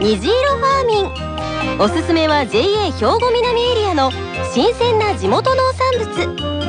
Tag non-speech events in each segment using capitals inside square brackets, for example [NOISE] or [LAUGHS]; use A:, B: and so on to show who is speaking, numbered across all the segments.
A: 虹色ファーミン。おすすめは JA 兵庫南エリアの新鮮な地元農産物。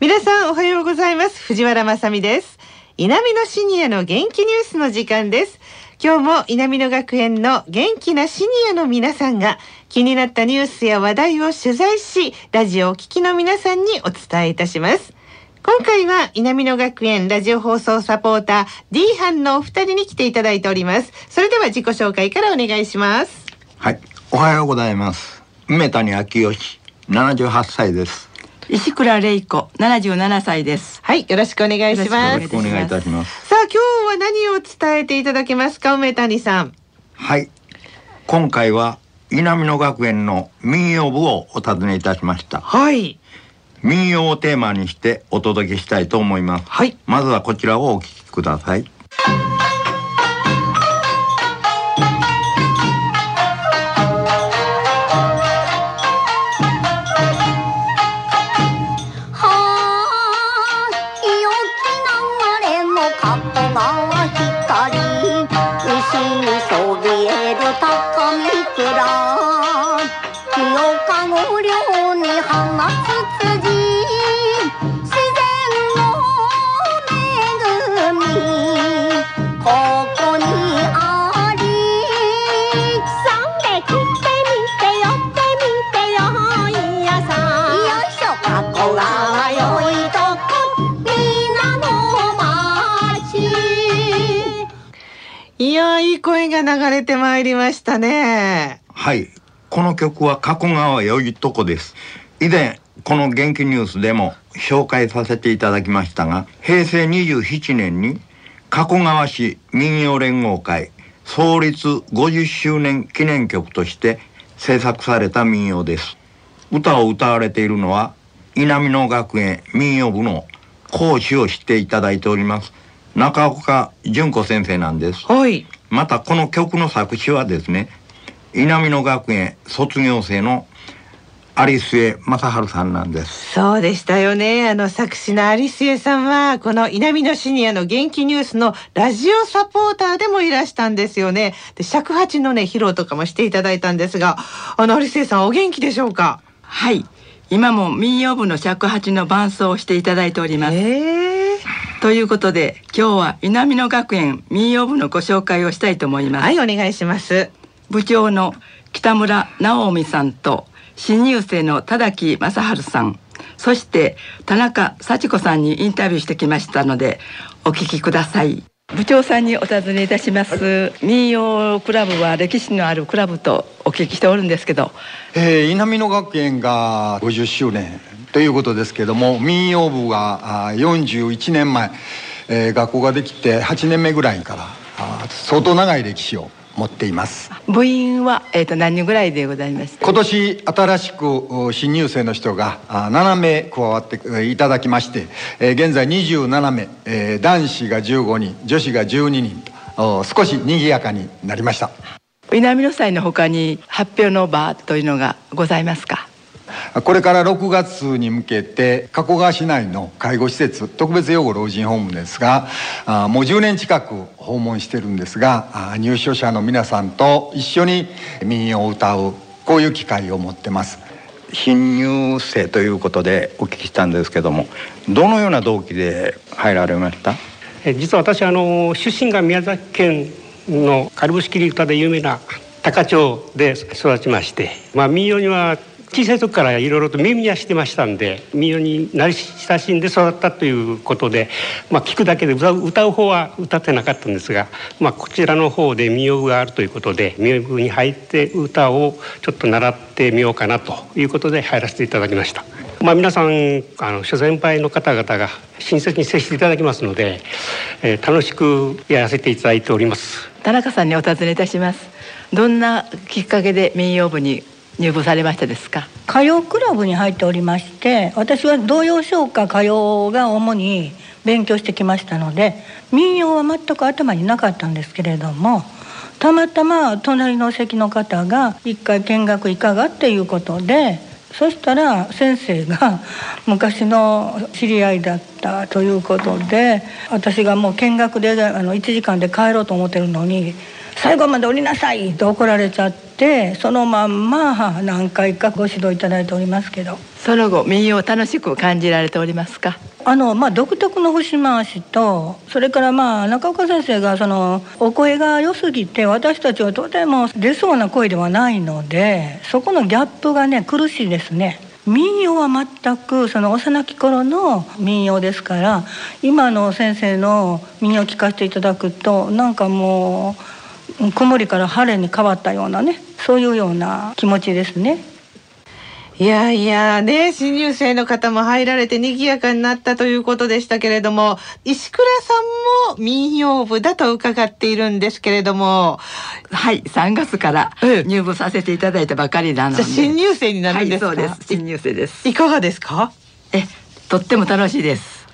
B: 皆さんおはようございます。藤原まさです。稲美のシニアの元気ニュースの時間です。今日も稲美野学園の元気なシニアの皆さんが気になったニュースや話題を取材しラジオを聴きの皆さんにお伝えいたします。今回は稲美野学園ラジオ放送サポーター D 班のお二人に来ていただいておりますそれでは自己紹介からお願いします
C: はい、おはようございます。梅谷昭義、78歳です。
D: 石倉玲子、七十七歳です。
B: はいよろしくお願いし
D: よ
B: ます
C: よろしくお願いいたします。
B: さあ今日は何を伝えていただけますか梅谷さん
C: はい、今回は稲美野学園の民謡部をお尋ねいたしました。
B: はい
C: 民謡をテーマにしてお届けしたいと思います。
B: はい
C: まずはこちらをお聞きください。
B: が流れてまいりましたね
C: はい、この曲は加古川よいとこです。以前この元気ニュースでも紹介させていただきましたが、平成27年に加古川市民謡連合会創立50周年記念曲として制作された民謡です。歌を歌われているのは稲美野学園民謡部の講師をしていただいております中岡純子先生なんです。
B: はい
C: またこの曲の作詞はですね稲美野学園卒業生の有末正治さんなんです。
B: そうでしたよね。あの作詞の有末さんはこの稲美野シニアの元気ニュースのラジオサポーターでもいらしたんですよね。で尺八のね披露とかもしていただいたんですがあの有末さんお元気でしょうか？
D: はい、今も民謡部の尺八の伴奏をしていただいております。
B: ええ
D: ということで、今日は稲美野学園民謡部のご紹介をしたいと思います。
B: はいお願いします
D: 部長の北村直美さんと新入生の田崎正治さん、そして田中幸子さんにインタビューしてきましたので、お聞きください。部長さんにお尋ねいたします。民謡クラブは歴史のあるクラブとお聞きしておるんですけど、
E: えー、稲美野学園が50周年ということですけども民謡部があー41年前、えー学校ができて8年目ぐらいから相当長い歴史を持っています
D: 部員はえっ、と何人ぐらいでございました。
E: 今年新しくお新入生の人があー7名加わってえーいただきまして、えー現在27名、えー男子が15人女子が12人とお少し賑やかになりました
D: 南の祭の他に発表の場というのがございますか？
E: これから6月に向けて加古川市内の介護施設特別養護老人ホームですがあもう10年近く訪問してるんですがあ入所者の皆さんと一緒に民謡を歌うこういう機会を持ってます。
C: 新入生ということでお聞きしたんですけどもどのような動機で入られました？
F: え実は私あの出身が宮崎県のカルブシキリ歌で有名な高町で育ちまして、まあ、民謡には小さい時からいろいろと耳にはしてましたんで民謡に慣れ親しんで育ったということで、まあ、聞くだけで歌う歌う方は歌ってなかったんですが、まあ、こちらの方で民謡があるということで民謡部に入って歌をちょっと習ってみようかなということで入らせていただきました。まあ、皆さんあの諸先輩の方々が親切に接していただきますので、えー、楽しくやらせていただいております
D: 田中さんにお尋ねいたしますどんなきっかけで民謡部に入部されましたですか？
G: 歌謡クラブに入っておりまして私は童謡唱歌歌謡が主に勉強してきましたので民謡は全く頭になかったんですけれどもたまたま隣の席の方が一回見学いかがっていうことでそしたら先生が [LAUGHS] 昔の知り合いだったということで私がもう見学であの1時間で帰ろうと思ってるのに「最後まで降りなさい!」と怒られちゃってそのまんま何回かご指導いただいておりますけど
D: その後民謡を楽しく感じられておりますか？
G: あのまあ独特の節回しとそれからまあ中岡先生がそのお声が良すぎて私たちはとても出そうな声ではないのでそこのギャップがね苦しいですね。民謡は全くその幼き頃の民謡ですから今の先生の民謡を聞かせていただくとなんかもう曇りから晴れに変わったようなねそういうような気持ちですね。
B: いやいやね、新入生の方も入られて賑やかになったということでしたけれども、石倉さんも民謡部だと伺っているんですけれども。
D: はい、3月から入部させていただいたばかりなので。
B: 新入生になるんですか、
D: はい、そうです。新入生です。
B: いかがですか？
D: え、とっても楽しいです。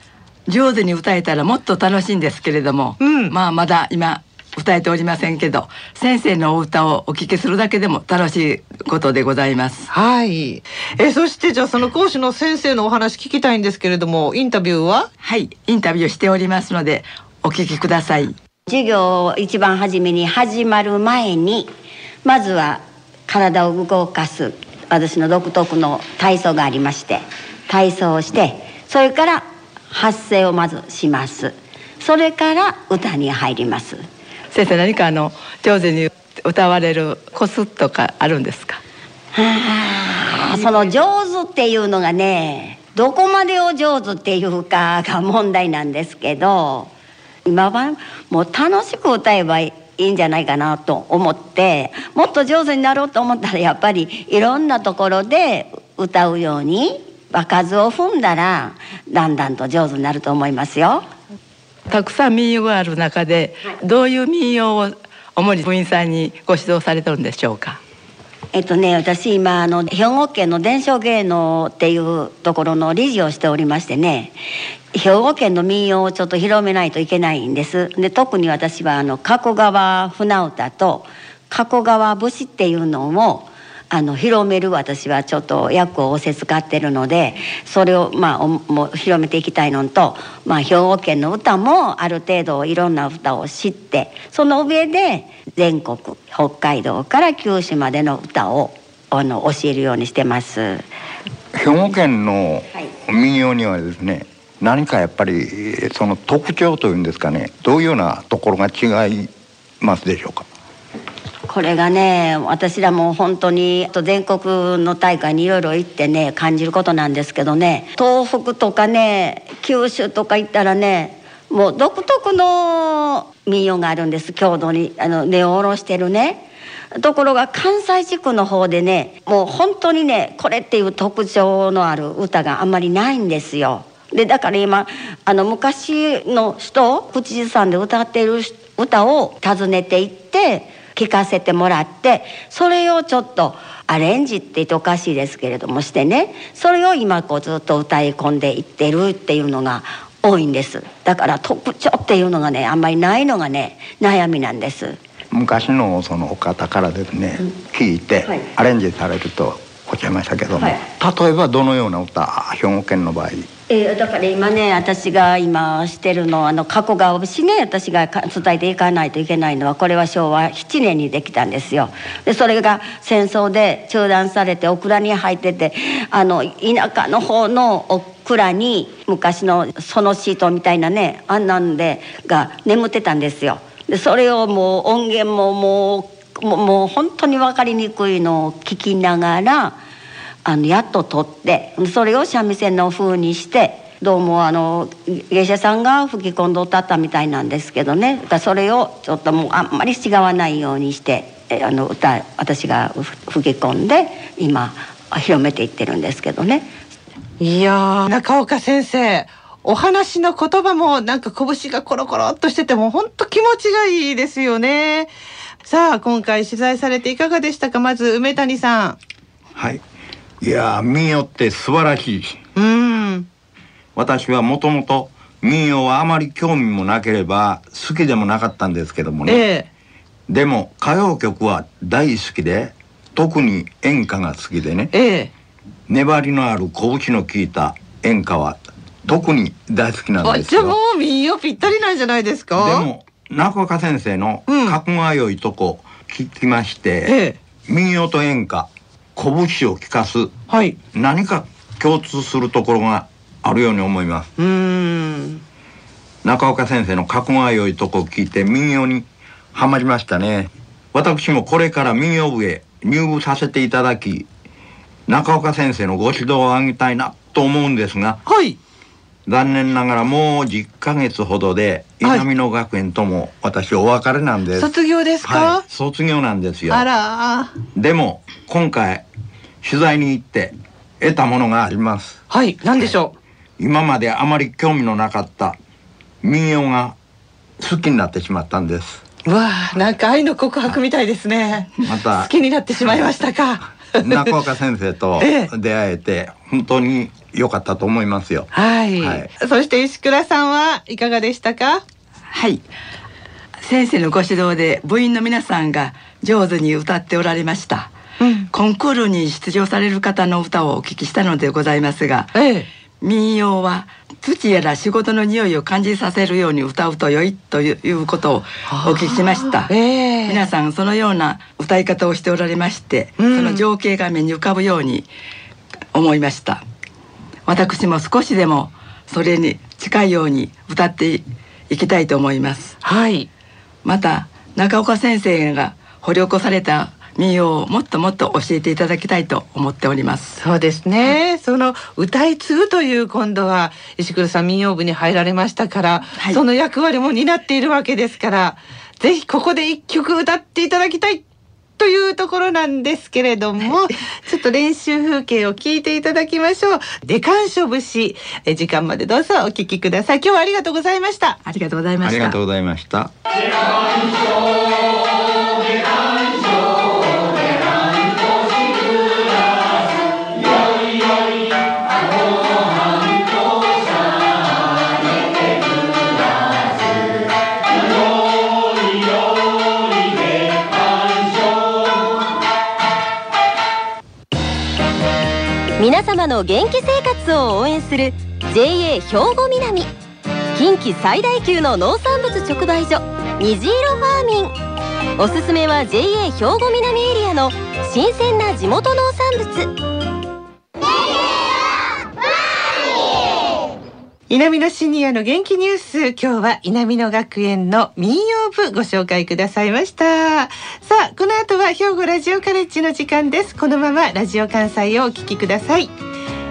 D: 上手に歌えたらもっと楽しいんですけれども、うん、まあまだ今歌えておりませんけど先生のお歌をお聞きするだけでも楽しいことでございます。
B: はい。えそしてじゃあその講師の先生のお話聞きたいんですけれどもインタビューは？
D: はい。インタビューしておりますのでお聞きください。
H: 授業一番初めに始まる前にまずは体を動かす私の独特の体操がありまして体操をしてそれから発声をまずします。それから歌に入ります
D: 先生何かあの上手に歌われるコツとかあるんですか？
H: はあその上手っていうのがねどこまでを上手っていうかが問題なんですけど今はもう楽しく歌えばいいんじゃないかなと思ってもっと上手になろうと思ったらやっぱりいろんなところで歌うように場数を踏んだらだんだんと上手になると思いますよ。
D: たくさん民謡がある中で、どういう民謡を主に部員さんにご指導されてるんでしょうか？
H: えっとね私今あの兵庫県の伝承芸能っていうところの理事をしておりましてね。兵庫県の民謡をちょっと広めないといけないんです。で特に私はあの加古川船歌と加古川節っていうのをあの広める私はちょっと役を仰せ使ってるのでそれをまあもう広めていきたいのと、まあ、兵庫県の歌もある程度いろんな歌を知ってその上で全国北海道から九州までの歌をあの教えるようにしてます。
C: 兵庫県の民謡にはですね、はい、何かやっぱりその特徴というんですかねどういうようなところが違いますでしょうか？
H: これがね私らも本当に全国の大会にいろいろ行ってね感じることなんですけどね。東北とかね九州とか行ったらねもう独特の民謡があるんです。郷土にあの根を下ろしてるね。ところが関西地区の方でねもう本当にねこれっていう特徴のある歌があんまりないんですよ。でだから今あの昔の人口ずさんで歌っている歌を訪ねていって聞かせてもらってそれをちょっとアレンジって言っておかしいですけれどもしてねそれを今こうずっと歌い込んでいってるっていうのが多いんです。だから特徴っていうのがねあんまりないのがね悩みなんです。
C: 昔のそのお方からですね、うん、聞いて、アレンジされるとおっしゃいましたけども、はい、例えばどのような歌兵庫県の場合
H: えー、だから今ね私が今してるのはあの加古川節ね私が伝えていかないといけないのはこれは昭和7年にできたんですよ。でそれが戦争で中断されてオクラに入っててあの田舎の方のオクラに昔のそのシートみたいなねあんなんでが眠ってたんですよ。でそれをもう音源ももうもう本当に分かりにくいのを聞きながら。あのやっと取ってそれを三味線の風にしてどうもあの芸者さんが吹き込んで歌ったみたいなんですけどね。それをちょっともうあんまり違わないようにしてあの歌私が吹き込んで今広めていってるんですけどね。
B: いやー中岡先生お話の言葉もなんか拳がコロコロっとしてても本当気持ちがいいですよね。さあ今回取材されていかがでしたか？まず梅谷さん。
C: はいいやー民謡って素晴らしい。
B: うん。
C: 私はもともと民謡はあまり興味もなければ好きでもなかったんですけどもね、
B: ええ。
C: でも歌謡曲は大好きで特に演歌が好きでね。
B: ええ。
C: 粘りのある拳の効いた演歌は特に大好きなんですよ。
B: あじゃあもう民謡ぴったりなんじゃないですか？
C: でも中岡先生の
B: うん「
C: 格が良いとこ」聞きまして、
B: ええ。
C: 民謡と演歌拳を聞かす
B: はい。
C: 何か共通するところがあるように思います。
B: うーん。
C: 中岡先生の「格が良いとこ」を聞いて民謡にはまりましたね。私もこれから民謡部へ入部させていただき中岡先生のご指導をあげたいなと思うんですが
B: はい
C: 残念ながらもう10ヶ月ほどで
B: はい。
C: 稲美野学園とも私お別れなんです、
B: 卒業ですか、
C: はい、卒業なんですよ。
B: あら。
C: でも今回取材に行って得たものがあります。
B: はい。何でしょ
C: 今まであまり興味のなかった民謡が好きになってしまったんです。
B: ううわあなんか愛の告白みたいですね。
C: また
B: 好きになってしまいましたか？
C: 中岡先生と [LAUGHS]
B: え。
C: 出会えて本当に良かったと思いますよ。
B: はい、
C: はい。
B: そして石倉さんはいかがでしたか？
D: はい。先生のご指導で部員の皆さんが上手に歌っておられました。
B: うん。
D: コンクールに出場される方の歌をお聞きしたのでございますが
B: ええ。
D: 民謡は土やら仕事の匂いを感じさせるように歌うと良いということをお聞きしました。
B: ええ。
D: 皆さんそのような歌い方をしておられまして、
B: うん。
D: その情景が目に浮かぶように思いました私も少しでもそれに近いように歌っていきたいと思います。
B: はい。
D: また中岡先生が掘り起こされた民謡をもっともっと教えていただきたいと思っております。
B: そうですね、その歌い継ぐという今度は石黒さん民謡部に入られましたから、
D: はい。
B: その役割も担っているわけですからぜひここで一曲歌っていただきたいというところなんですけれども、ちょっと練習風景を聞いていただきましょう。デカンショ節え時間までどうぞお聞きください。今日はありがとうございました。
D: ありがとうございました
C: ありがとうございました
A: の元気生活を応援する JA 兵庫南。近畿最大級の農産物直売所虹色ファーミン。おすすめは JA 兵庫南エリアの新鮮な地元農産物。
B: 稲美野シニアの元気ニュース。今日は稲美野学園の民謡部ご紹介くださいました。さあこの後は兵庫ラジオカレッジの時間です。このままラジオ関西をお聞きください。